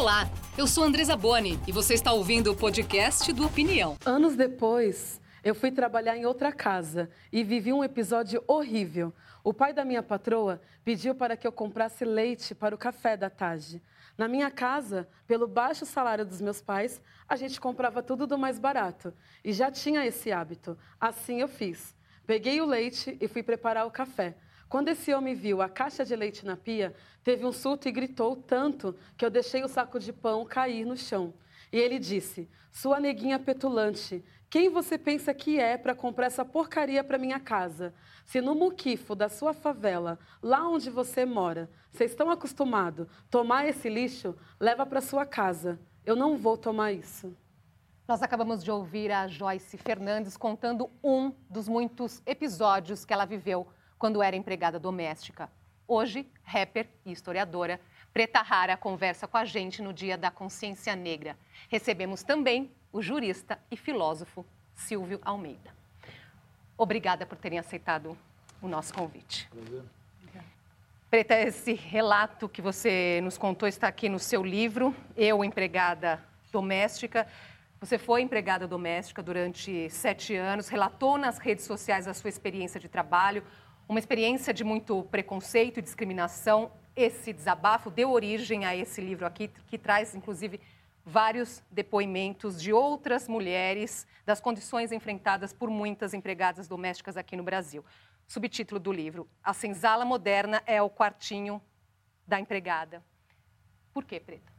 Olá, eu sou Andresa Boni e você está ouvindo o podcast do Opinião. Anos depois, eu fui trabalhar em outra casa e vivi um episódio horrível. O pai da minha patroa pediu para que eu comprasse leite para o café da tarde. Na minha casa, pelo baixo salário dos meus pais, a gente comprava tudo do mais barato e já tinha esse hábito. Assim eu fiz. Peguei o leite e fui preparar o café. Quando esse homem viu a caixa de leite na pia, teve um surto e gritou tanto que eu deixei o saco de pão cair no chão. E ele disse: Sua neguinha petulante, quem você pensa que é para comprar essa porcaria para minha casa? Se no muquifo da sua favela, lá onde você mora, vocês estão acostumados tomar esse lixo, leva para sua casa. Eu não vou tomar isso. Nós acabamos de ouvir a Joyce Fernandes contando um dos muitos episódios que ela viveu quando era empregada doméstica. Hoje, rapper e historiadora, Preta Rara conversa com a gente no Dia da Consciência Negra. Recebemos também o jurista e filósofo Silvio Almeida. Obrigada por terem aceitado o nosso convite. Prazer. Preta, esse relato que você nos contou está aqui no seu livro, Eu, Empregada Doméstica. Você foi empregada doméstica durante sete anos, relatou nas redes sociais a sua experiência de trabalho, uma experiência de muito preconceito e discriminação. Esse desabafo deu origem a esse livro aqui, que traz, inclusive, vários depoimentos de outras mulheres das condições enfrentadas por muitas empregadas domésticas aqui no Brasil. Subtítulo do livro: A senzala moderna é o quartinho da empregada. Por que, Preta?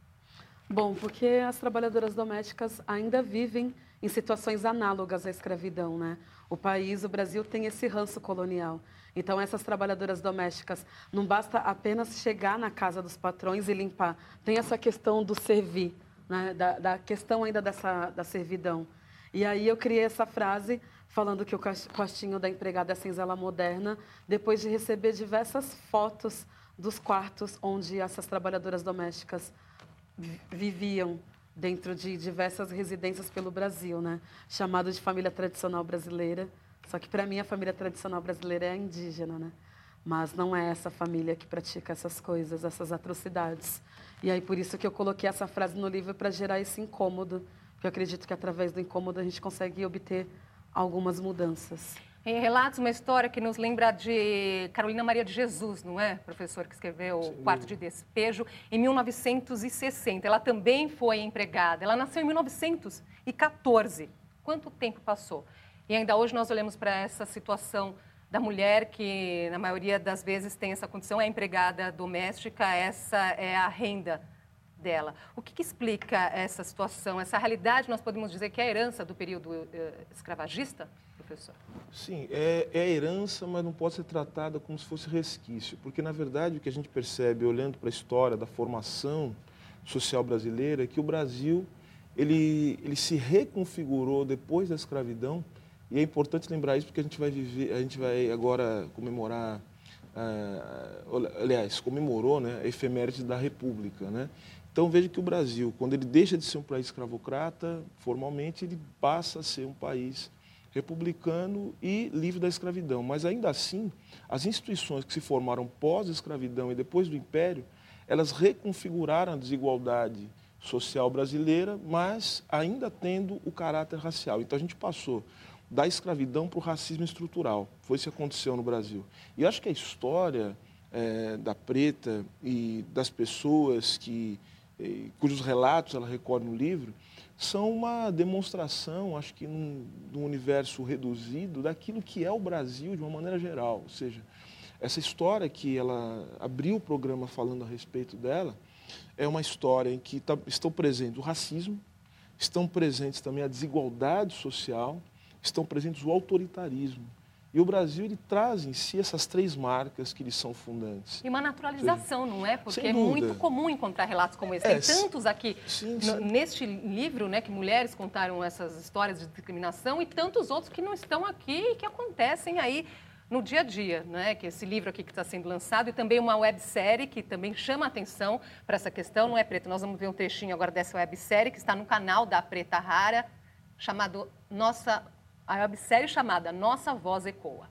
Bom, porque as trabalhadoras domésticas ainda vivem em situações análogas à escravidão, né? O país, o Brasil, tem esse ranço colonial. Então, essas trabalhadoras domésticas, não basta apenas chegar na casa dos patrões e limpar. Tem essa questão do servir, né? da, da questão ainda dessa, da servidão. E aí eu criei essa frase falando que o quartinho da empregada é senzala moderna, depois de receber diversas fotos dos quartos onde essas trabalhadoras domésticas viviam dentro de diversas residências pelo Brasil, né? Chamado de família tradicional brasileira. Só que para mim a família tradicional brasileira é indígena, né? Mas não é essa família que pratica essas coisas, essas atrocidades. E aí por isso que eu coloquei essa frase no livro para gerar esse incômodo, porque eu acredito que através do incômodo a gente consegue obter algumas mudanças. Em Relatos, uma história que nos lembra de Carolina Maria de Jesus, não é, professor, que escreveu Sim. O Quarto de Despejo, em 1960. Ela também foi empregada. Ela nasceu em 1914. Quanto tempo passou? E ainda hoje nós olhamos para essa situação da mulher que, na maioria das vezes, tem essa condição, é empregada doméstica, essa é a renda dela. O que, que, explica essa situação, essa realidade, nós podemos dizer que é a herança do período uh, escravagista, professor? Sim, é, é, a herança, mas não pode ser tratada como se fosse resquício, porque, na verdade, o que a gente percebe, olhando para a história da formação social brasileira, é que o Brasil, ele, ele se reconfigurou depois da escravidão, e é importante lembrar isso porque a gente vai viver, a gente vai agora comemorar Uh, aliás, comemorou né, a efeméride da República. Né? Então veja que o Brasil, quando ele deixa de ser um país escravocrata, formalmente ele passa a ser um país republicano e livre da escravidão. Mas ainda assim, as instituições que se formaram pós-escravidão e depois do Império, elas reconfiguraram a desigualdade social brasileira, mas ainda tendo o caráter racial. Então a gente passou da escravidão para o racismo estrutural. Foi isso que aconteceu no Brasil. E acho que a história é, da preta e das pessoas que cujos relatos ela recolhe no livro, são uma demonstração, acho que num, num, universo reduzido, daquilo que é o Brasil de uma maneira geral. Ou seja, essa história que ela abriu o programa falando a respeito dela, é uma história em que tá, estão presentes o racismo, estão presentes também a desigualdade social, estão presentes o autoritarismo. E o Brasil ele traz em si essas três marcas que lhe são fundantes. E uma naturalização, não é? Porque é muito comum encontrar relatos como esse. É, Tem tantos aqui sim, sim. neste livro, né, que mulheres contaram essas histórias de discriminação e tantos outros que não estão aqui e que acontecem aí no dia a dia, né? Que esse livro aqui que está sendo lançado e também uma websérie que também chama atenção para essa questão, não é, Preta? Nós vamos ver um trechinho agora dessa websérie que está no canal da Preta Rara, chamado Nossa a websérie chamada Nossa Voz Ecoa.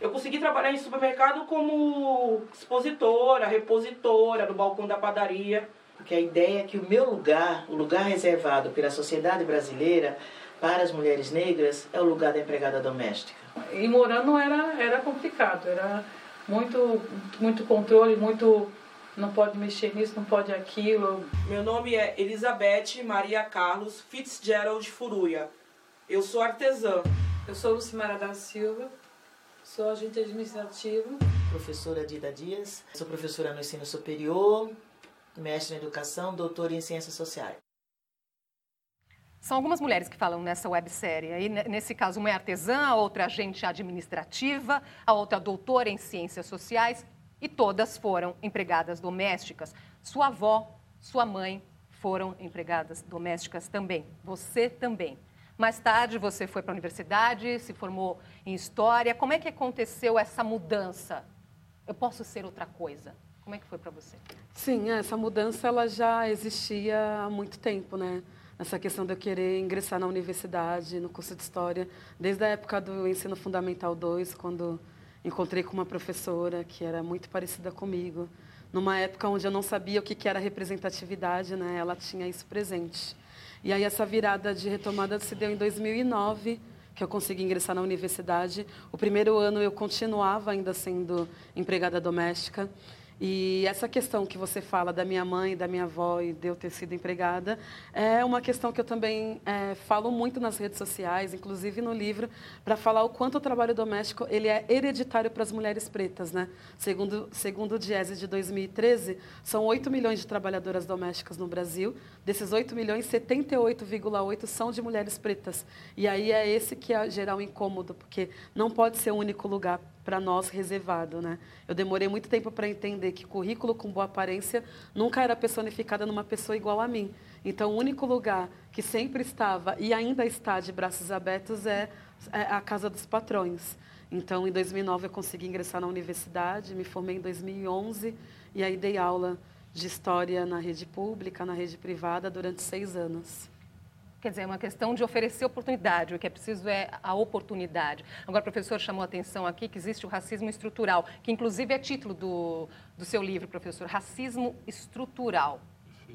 Eu consegui trabalhar em supermercado como expositora, repositora, no balcão da padaria. porque a ideia é que o meu lugar, o lugar reservado pela sociedade brasileira para as mulheres negras, é o lugar da empregada doméstica. E morando era, era complicado, era muito, muito controle, muito não pode mexer nisso, não pode aquilo. Meu nome é Elizabeth Maria Carlos Fitzgerald Furuia. Eu sou artesã. Eu sou Lucimara da Silva, sou agente administrativo. Professora Dida Dias, sou professora no ensino superior, mestre em educação, doutora em ciências sociais. São algumas mulheres que falam nessa websérie. Aí, nesse caso, uma é artesã, a outra agente administrativa, a outra doutora em ciências sociais e todas foram empregadas domésticas. Sua avó, sua mãe foram empregadas domésticas também. Você também. Mais tarde você foi para a universidade, se formou em história. Como é que aconteceu essa mudança? Eu posso ser outra coisa. Como é que foi para você? Sim, essa mudança ela já existia há muito tempo, né? Essa questão de eu querer ingressar na universidade, no curso de História, desde a época do ensino fundamental 2, quando encontrei com uma professora que era muito parecida comigo. Numa época onde eu não sabia o que era representatividade, né? ela tinha isso presente. E aí essa virada de retomada se deu em 2009, que eu consegui ingressar na universidade. O primeiro ano eu continuava ainda sendo empregada doméstica. E essa questão que você fala da minha mãe, da minha avó e de eu ter sido empregada, é uma questão que eu também é, falo muito nas redes sociais, inclusive no livro, para falar o quanto o trabalho doméstico ele é hereditário para as mulheres pretas. Né? Segundo, segundo o Diese de 2013, são 8 milhões de trabalhadoras domésticas no Brasil. Desses 8 milhões, 78,8 são de mulheres pretas. E aí é esse que é gerar um incômodo, porque não pode ser o único lugar para nós reservado. Né? Eu demorei muito tempo para entender que currículo com boa aparência nunca era personificada numa pessoa igual a mim. Então, o único lugar que sempre estava e ainda está de braços abertos é, é a Casa dos Patrões. Então, em 2009, eu consegui ingressar na universidade, me formei em 2011 e aí dei aula de história na rede pública, na rede privada, durante seis anos. Quer dizer, é uma questão de oferecer oportunidade. O que é preciso é a oportunidade. Agora, o professor chamou a atenção aqui que existe o racismo estrutural, que inclusive é título do, do seu livro, professor. Racismo estrutural.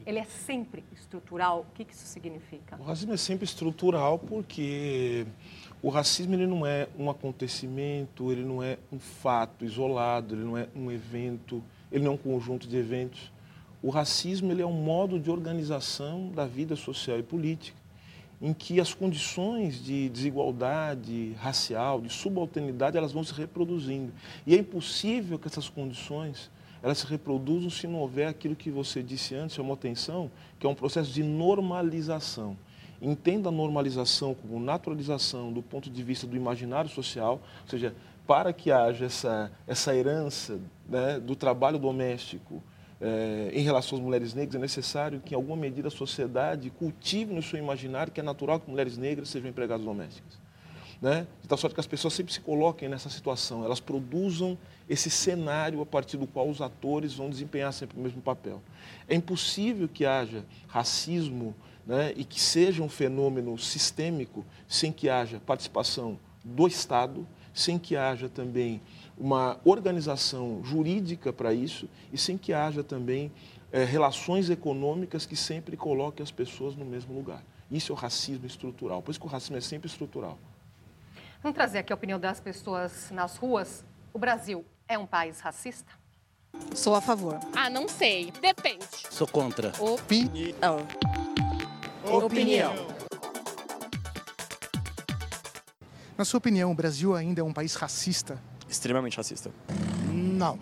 Ele é sempre estrutural. O que, que isso significa? O racismo é sempre estrutural porque o racismo ele não é um acontecimento, ele não é um fato isolado, ele não é um evento, ele não é um conjunto de eventos. O racismo ele é um modo de organização da vida social e política em que as condições de desigualdade racial, de subalternidade, elas vão se reproduzindo. E é impossível que essas condições elas se reproduzam se não houver aquilo que você disse antes, chamou atenção, que é um processo de normalização. Entenda a normalização como naturalização do ponto de vista do imaginário social, ou seja, para que haja essa, essa herança né, do trabalho doméstico, é, em relação às mulheres negras, é necessário que, em alguma medida, a sociedade cultive no seu imaginário que é natural que mulheres negras sejam empregadas domésticas. Né? De tal sorte que as pessoas sempre se coloquem nessa situação, elas produzam esse cenário a partir do qual os atores vão desempenhar sempre o mesmo papel. É impossível que haja racismo né, e que seja um fenômeno sistêmico sem que haja participação do Estado, sem que haja também uma organização jurídica para isso e sem que haja também é, relações econômicas que sempre coloquem as pessoas no mesmo lugar. Isso é o racismo estrutural. Por isso que o racismo é sempre estrutural. Vamos trazer aqui a opinião das pessoas nas ruas. O Brasil é um país racista? Sou a favor. Ah, não sei. Depende. Sou contra. Opinião. Opinião. Na sua opinião, o Brasil ainda é um país racista? Extremamente racista. Não.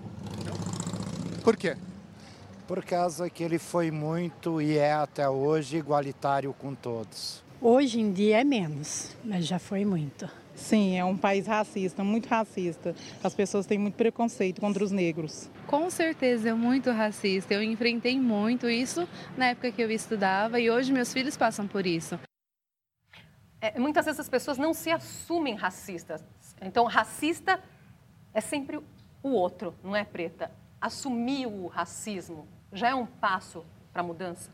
Por quê? Por causa que ele foi muito e é até hoje igualitário com todos. Hoje em dia é menos, mas já foi muito. Sim, é um país racista, muito racista. As pessoas têm muito preconceito contra os negros. Com certeza é muito racista. Eu enfrentei muito isso na época que eu estudava e hoje meus filhos passam por isso. É, muitas vezes as pessoas não se assumem racistas. Então, racista é sempre o outro, não é, Preta? Assumir o racismo já é um passo para a mudança?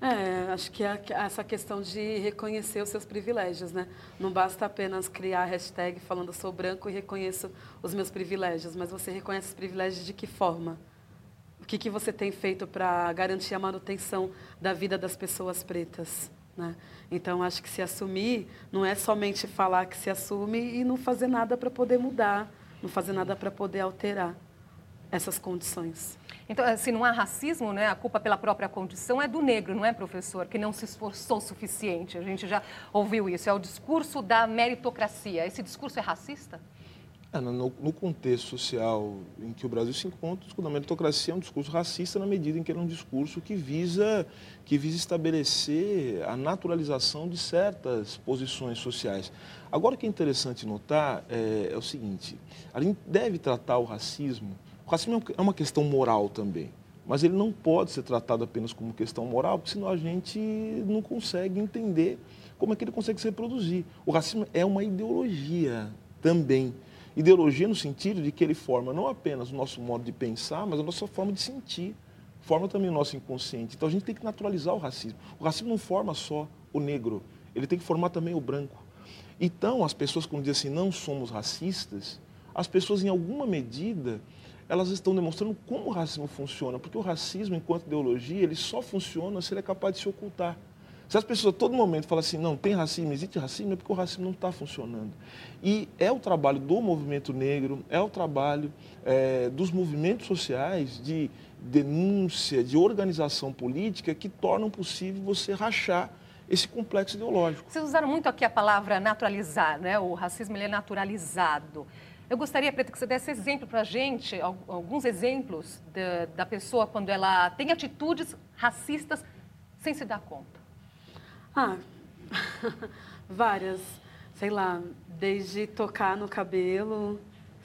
É, acho que é essa questão de reconhecer os seus privilégios, né? Não basta apenas criar a hashtag falando sou branco e reconheço os meus privilégios, mas você reconhece os privilégios de que forma? que, que você tem feito para garantir a manutenção da vida das pessoas pretas? Né? Então, acho que se assumir não é somente falar que se assume e não fazer nada para poder mudar, não fazer nada para poder alterar essas condições. Então, se assim, não há racismo, né, a culpa pela própria condição é do negro, não é, professor? Que não se esforçou o suficiente. A gente já ouviu isso. É o discurso da meritocracia. Esse discurso é racista? É, no, no, contexto social em que o Brasil se encontra, o discurso da meritocracia é um discurso racista na medida em que ele é um discurso que visa, que visa estabelecer a naturalização de certas posições sociais. Agora, o que é interessante notar é, é o seguinte, a gente deve tratar o racismo o racismo é, é uma questão moral também, mas ele não pode ser tratado apenas como questão moral, porque senão a gente não consegue entender como é que ele consegue se reproduzir. O racismo é uma ideologia também. Ideologia no sentido de que ele forma não apenas o nosso modo de pensar, mas a nossa forma de sentir, forma também o nosso inconsciente. Então a gente tem que naturalizar o racismo. O racismo não forma só o negro, ele tem que formar também o branco. Então as pessoas quando dizem assim, não somos racistas, as pessoas em alguma medida elas estão demonstrando como o racismo funciona, porque o racismo, enquanto ideologia, ele só funciona se ele é capaz de se ocultar. Se as pessoas todo momento falam assim, não, tem racismo, existe racismo, é porque o racismo não está funcionando. E é o trabalho do movimento negro, é o trabalho é, dos movimentos sociais de denúncia, de organização política que tornam possível você rachar esse complexo ideológico. Vocês usaram muito aqui a palavra naturalizar, né? O racismo ele é naturalizado. Eu gostaria, Preta, que você desse exemplo para a gente, alguns exemplos da pessoa quando ela tem atitudes racistas sem se dar conta. Ah, várias. Sei lá, desde tocar no cabelo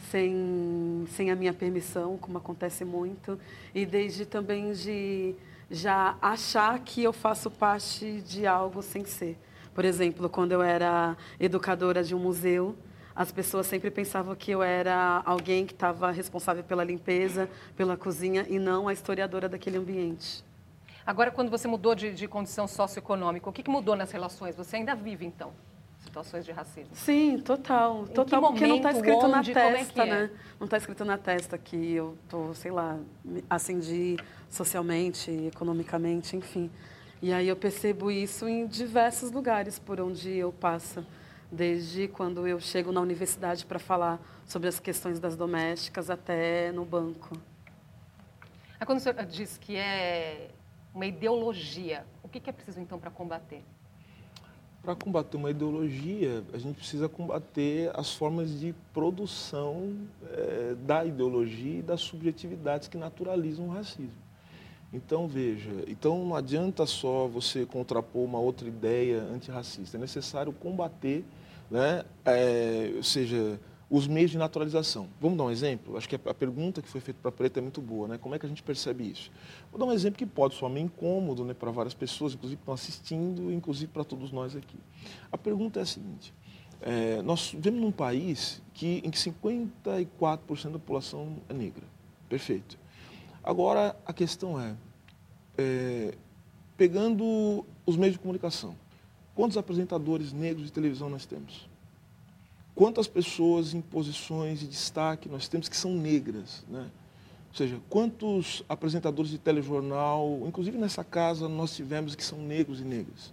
sem, sem a minha permissão, como acontece muito, e desde também de já achar que eu faço parte de algo sem ser. Por exemplo, quando eu era educadora de um museu, as pessoas sempre pensavam que eu era alguém que estava responsável pela limpeza, pela cozinha e não a historiadora daquele ambiente. Agora, quando você mudou de, de condição socioeconômica, o que, que, mudou nas relações? Você ainda vive, então, situações de racismo? Sim, total. Em total, porque não está escrito onde, na é testa, é é né? Não está escrito na testa que eu tô, sei lá, ascendi socialmente, economicamente, enfim. E aí eu percebo isso em diversos lugares por onde eu passo desde quando eu chego na universidade para falar sobre as questões das domésticas até no banco. Aí quando o senhor diz que é uma ideologia, o que é preciso então para combater? Para combater uma ideologia, a gente precisa combater as formas de produção é, da ideologia e das subjetividades que naturalizam o racismo. Então, veja, então não adianta só você contrapor uma outra ideia antirracista, é necessário combater né? É, ou seja, os meios de naturalização. Vamos dar um exemplo? Acho que a pergunta que foi feita para a Preta é muito boa, né? Como é que a gente percebe isso? Vou dar um exemplo que pode soar meio incômodo né, para várias pessoas, inclusive estão assistindo, inclusive para todos nós aqui. A pergunta é a seguinte: é, nós vivemos num país que, em que 54% da população é negra. Perfeito. Agora, a questão é, é pegando os meios de comunicação, Quantos apresentadores negros de televisão nós temos? Quantas pessoas em posições de destaque nós temos que são negras? Né? Ou seja, quantos apresentadores de telejornal, inclusive nessa casa, nós tivemos que são negros e negras?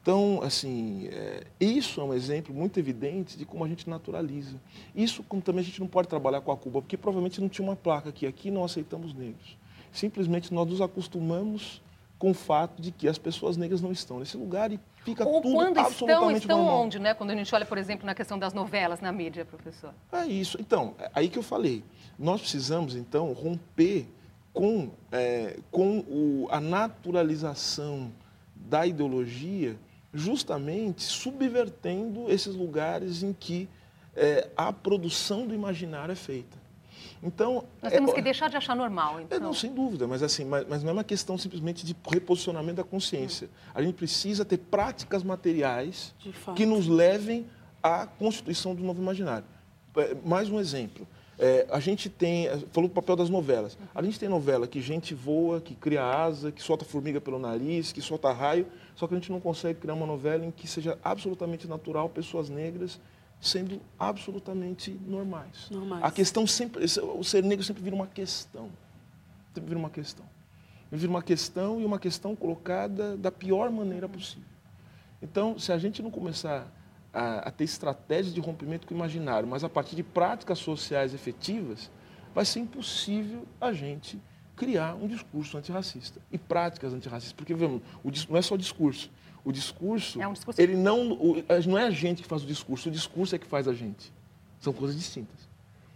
Então, assim, é, isso é um exemplo muito evidente de como a gente naturaliza. Isso, como também a gente não pode trabalhar com a Cuba, porque provavelmente não tinha uma placa que aqui não aceitamos negros. Simplesmente nós nos acostumamos com o fato de que as pessoas negras não estão nesse lugar e fica Ou tudo quando absolutamente estão, estão normal. onde, né? Quando a gente olha, por exemplo, na questão das novelas na mídia, professor. É isso. Então, é aí que eu falei. Nós precisamos, então, romper com, é, com o, a naturalização da ideologia, justamente subvertendo esses lugares em que é, a produção do imaginário é feita. Então, Nós temos é, que deixar de achar normal. Então. É, não, sem dúvida, mas, assim, mas, mas, não é uma questão simplesmente de reposicionamento da consciência. Hum. A gente precisa ter práticas materiais que nos levem à constituição do novo imaginário. É, mais um exemplo. É, a gente tem, é, falou do papel das novelas. A gente tem novela que gente voa, que cria asa, que solta formiga pelo nariz, que solta raio, só que a gente não consegue criar uma novela em que seja absolutamente natural pessoas negras sendo absolutamente normais. normais. A questão sempre, o ser negro sempre vira uma questão. tempo vira uma questão. Vira uma questão e uma questão colocada da pior maneira possível. Então, se a gente não começar a, a ter estratégias de rompimento com o imaginário, mas a partir de práticas sociais efetivas, vai ser impossível a gente criar um discurso antirracista e práticas antirracistas. Porque, vemos, o, não é só o discurso. O discurso, é um discurso... ele não, o, não é a gente que faz o discurso, o discurso é que faz a gente. São coisas distintas.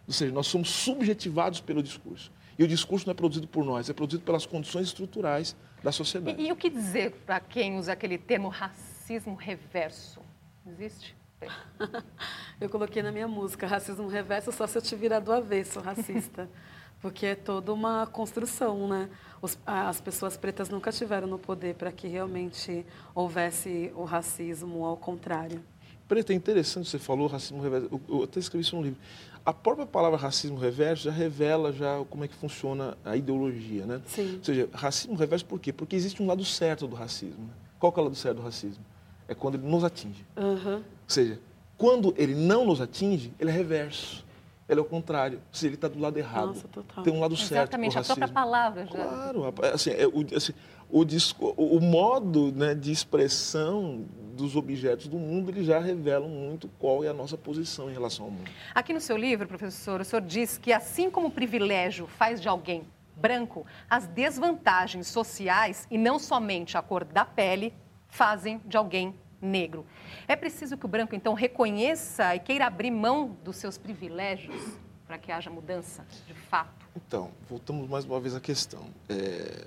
Ou seja, nós somos subjetivados pelo discurso. E o discurso não é produzido por nós, é produzido pelas condições estruturais da sociedade. E, e o que dizer para quem usa aquele termo racismo reverso? Existe? Eu coloquei na minha música, racismo reverso só se eu te virar do avesso, racista. Porque é toda uma construção, né? Os, as pessoas pretas nunca tiveram no poder para que realmente houvesse o racismo ao contrário. Preta, é interessante você falou racismo reverso. Eu, eu até escrevi isso no livro. A própria palavra racismo reverso já revela já como é que funciona a ideologia, né? Sim. Ou seja, racismo reverso por quê? Porque existe um lado certo do racismo. Né? Qual é o lado certo do racismo? É quando ele nos atinge. Uhum. Ou seja, quando ele não nos atinge, ele é reverso. Ele é o contrário. Seja, ele está do lado errado. Nossa, total. Tem um lado certo. Exatamente, a própria palavra já. Claro, assim, é, o, assim, o, disco, o modo né, de expressão dos objetos do mundo, eles já revelam muito qual é a nossa posição em relação ao mundo. Aqui no seu livro, professor, o senhor diz que assim como o privilégio faz de alguém branco, as desvantagens sociais, e não somente a cor da pele, fazem de alguém negro. É preciso que o branco, então, reconheça e queira abrir mão dos seus privilégios para que haja mudança, de fato? Então, voltamos mais uma vez à questão. É,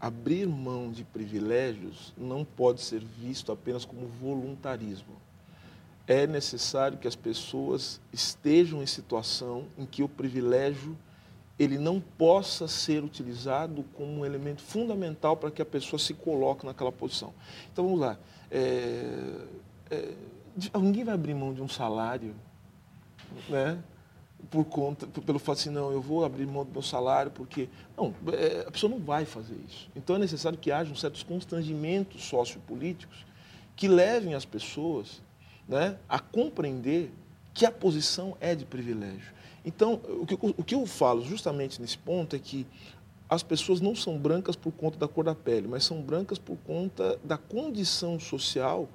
abrir mão de privilégios não pode ser visto apenas como voluntarismo. É necessário que as pessoas estejam em situação em que o privilégio ele não possa ser utilizado como um elemento fundamental para que a pessoa se coloque naquela posição. Então vamos lá. É, é, ninguém vai abrir mão de um salário, né? Por conta, pelo fato assim, não, eu vou abrir mão do meu salário porque. Não, é, a pessoa não vai fazer isso. Então é necessário que haja certos constrangimentos sociopolíticos que levem as pessoas né, a compreender que a posição é de privilégio. Então, o que, o que eu falo justamente nesse ponto é que as pessoas não são brancas por conta da cor da pele, mas são brancas por conta da condição social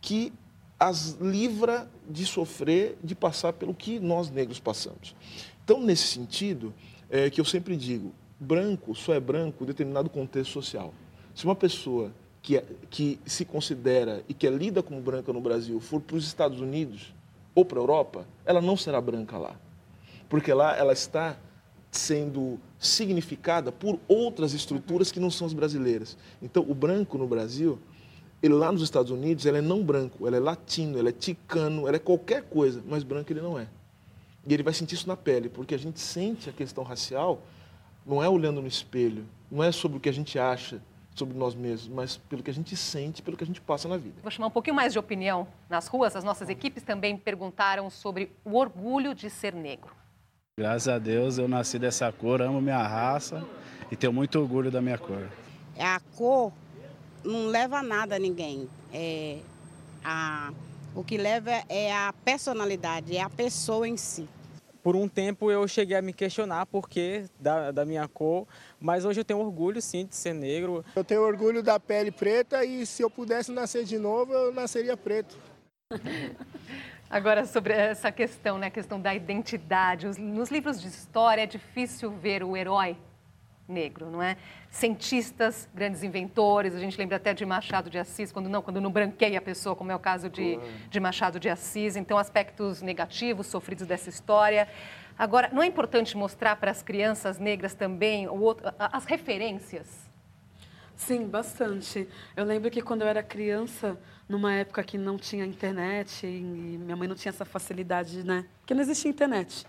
que as livra de sofrer, de passar pelo que nós negros passamos. Então, nesse sentido, é que eu sempre digo, branco só é branco em determinado contexto social. Se uma pessoa que, é, que se considera e que é lida como branca no Brasil for para os Estados Unidos ou para a Europa, ela não será branca lá. Porque lá ela está sendo significada por outras estruturas que não são as brasileiras. Então, o branco no Brasil, ele lá nos Estados Unidos, ele é não branco, ele é latino, ele é ticano, ele é qualquer coisa, mas branco ele não é. E ele vai sentir isso na pele, porque a gente sente a questão racial não é olhando no espelho, não é sobre o que a gente acha sobre nós mesmos, mas pelo que a gente sente, pelo que a gente passa na vida. Vou chamar um pouquinho mais de opinião nas ruas. As nossas equipes também perguntaram sobre o orgulho de ser negro. Graças a Deus eu nasci dessa cor, amo minha raça e tenho muito orgulho da minha cor. A cor não leva nada a ninguém. É a, o que leva é a personalidade, é a pessoa em si. Por um tempo eu cheguei a me questionar por que da, da minha cor, mas hoje eu tenho orgulho sim de ser negro. Eu tenho orgulho da pele preta e se eu pudesse nascer de novo, eu nasceria preto. Agora, sobre essa questão, né, a questão da identidade. Nos livros de história é difícil ver o herói negro, não é? Cientistas, grandes inventores, a gente lembra até de Machado de Assis, quando não, quando não branqueia a pessoa, como é o caso de, de Machado de Assis. Então, aspectos negativos sofridos dessa história. Agora, não é importante mostrar para as crianças negras também outro, as referências? Sim, bastante. Eu lembro que quando eu era criança, numa época que não tinha internet e minha mãe não tinha essa facilidade, né? Porque não existia internet.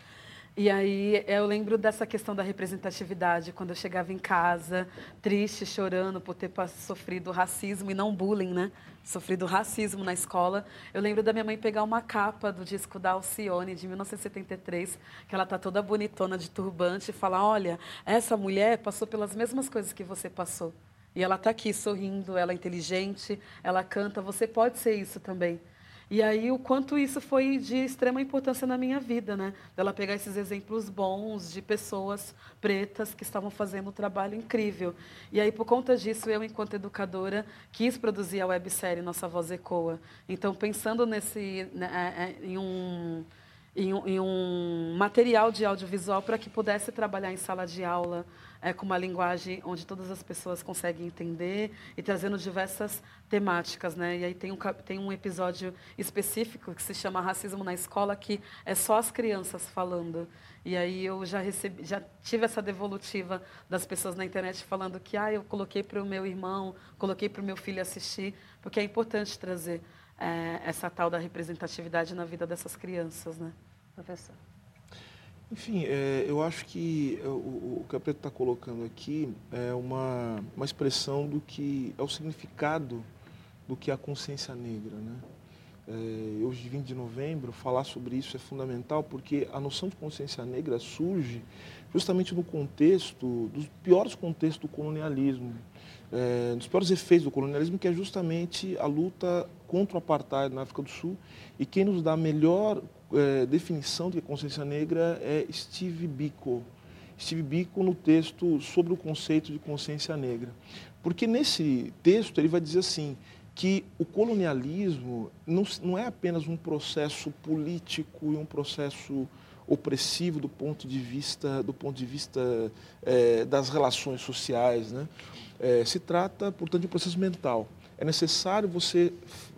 E aí eu lembro dessa questão da representatividade, quando eu chegava em casa, triste, chorando por ter sofrido racismo e não bullying, né? Sofrido racismo na escola. Eu lembro da minha mãe pegar uma capa do disco da Alcione, de 1973, que ela tá toda bonitona de turbante, e falar: olha, essa mulher passou pelas mesmas coisas que você passou. E ela está aqui sorrindo, ela é inteligente, ela canta, você pode ser isso também. E aí o quanto isso foi de extrema importância na minha vida, né? Dela pegar esses exemplos bons de pessoas pretas que estavam fazendo um trabalho incrível. E aí por conta disso, eu enquanto educadora quis produzir a websérie Nossa Voz Ecoa. Então pensando nesse né, é, é, em um em um, em um material de audiovisual para que pudesse trabalhar em sala de aula é, com uma linguagem onde todas as pessoas conseguem entender e trazendo diversas temáticas, né? E aí tem um, tem um episódio específico que se chama Racismo na Escola, que é só as crianças falando. E aí eu já recebi, já tive essa devolutiva das pessoas na internet falando que ah, eu coloquei para o meu irmão, coloquei para o meu filho assistir, porque é importante trazer é, essa tal da representatividade na vida dessas crianças, né? Professor. Enfim, é, eu acho que o, o que a Preto está colocando aqui é uma, uma expressão do que é o significado do que é a consciência negra. Né? É, hoje, 20 de novembro, falar sobre isso é fundamental porque a noção de consciência negra surge justamente no contexto, dos piores contextos do colonialismo, é, dos piores efeitos do colonialismo, que é justamente a luta contra o apartheid na África do Sul. E quem nos dá melhor é, definição de consciência negra é Steve Biko. Steve Biko no texto sobre o conceito de consciência negra. Porque nesse texto ele vai dizer assim, que o colonialismo não, não é apenas um processo político e um processo opressivo do ponto de vista do ponto de vista é, das relações sociais, né? É, se trata, portanto, de um processo mental. É necessário você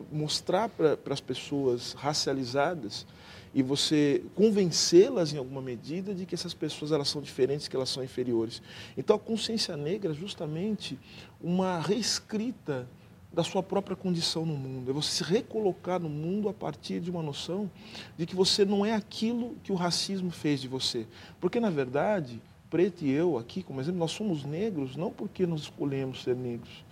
mostrar para as pessoas racializadas e você convencê-las em alguma medida de que essas pessoas elas são diferentes, que elas são inferiores. Então a consciência negra é justamente uma reescrita da sua própria condição no mundo. É você se recolocar no mundo a partir de uma noção de que você não é aquilo que o racismo fez de você. Porque, na verdade, Preto e eu aqui, como exemplo, nós somos negros não porque nós escolhemos ser negros.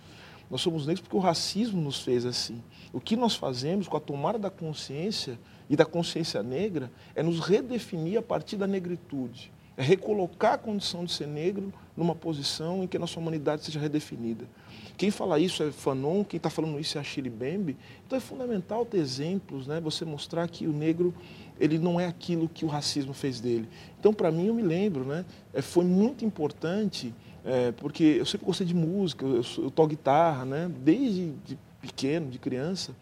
Nós somos negros porque o racismo nos fez assim. O que nós fazemos com a tomada da consciência e da consciência negra é nos redefinir a partir da negritude. É recolocar a condição de ser negro numa posição em que a nossa humanidade seja redefinida. Quem fala isso é Fanon, quem está falando isso é a Shirley Bembe. Então é fundamental ter exemplos, né? você mostrar que o negro ele não é aquilo que o racismo fez dele. Então, para mim, eu me lembro, né? É, foi muito importante, é, porque eu sempre gostei de música, eu, eu toco guitarra, né? desde de pequeno, de criança.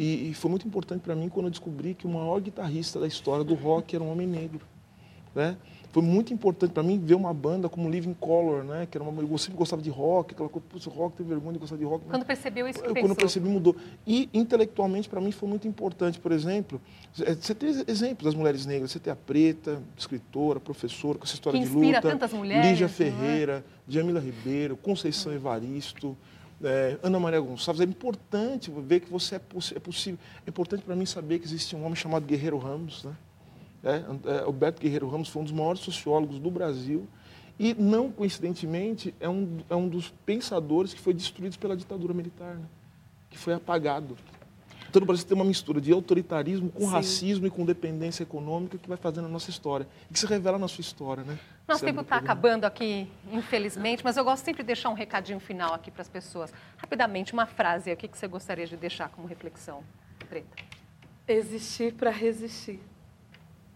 E, e foi muito importante para mim quando eu descobri que o maior guitarrista da história do rock era um homem negro. Né? Foi muito importante para mim ver uma banda como Living Color, né? Que era uma, eu sempre gostava de rock, aquela coisa, putz, rock, tem vergonha de gostar de rock. Quando percebeu isso que eu? Quando percebi, mudou. E intelectualmente, para mim, foi muito importante. Por exemplo, é, você tem exemplos das mulheres negras. Você tem a Preta, escritora, professora, com essa história que de luta. tantas mulheres. Lígia Ferreira, é? Jamila Ribeiro, Conceição Evaristo. É, Ana Maria Gonçalves, é importante ver que você é, é possível. É importante para mim saber que existe um homem chamado Guerreiro Ramos, né? É, é, Alberto Guerreiro Ramos foi um dos maiores sociólogos do Brasil e, não coincidentemente, é um, é um dos pensadores que foi destruído pela ditadura militar, né? que foi apagado. Então, o Brasil tem uma mistura de autoritarismo com Sim. racismo e com dependência econômica que vai fazendo a nossa história e que se revela na sua história. Né? Nosso tempo está acabando aqui, infelizmente, mas eu gosto sempre de deixar um recadinho final aqui para as pessoas. Rapidamente, uma frase aqui que você gostaria de deixar como reflexão, Preta. Existir para resistir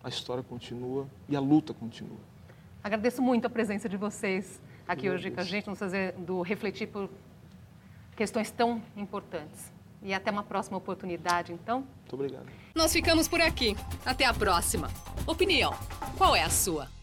a história continua e a luta continua. Agradeço muito a presença de vocês aqui hoje com a gente, nos fazendo refletir por questões tão importantes. E até uma próxima oportunidade, então. Muito obrigado. Nós ficamos por aqui. Até a próxima. Opinião: qual é a sua?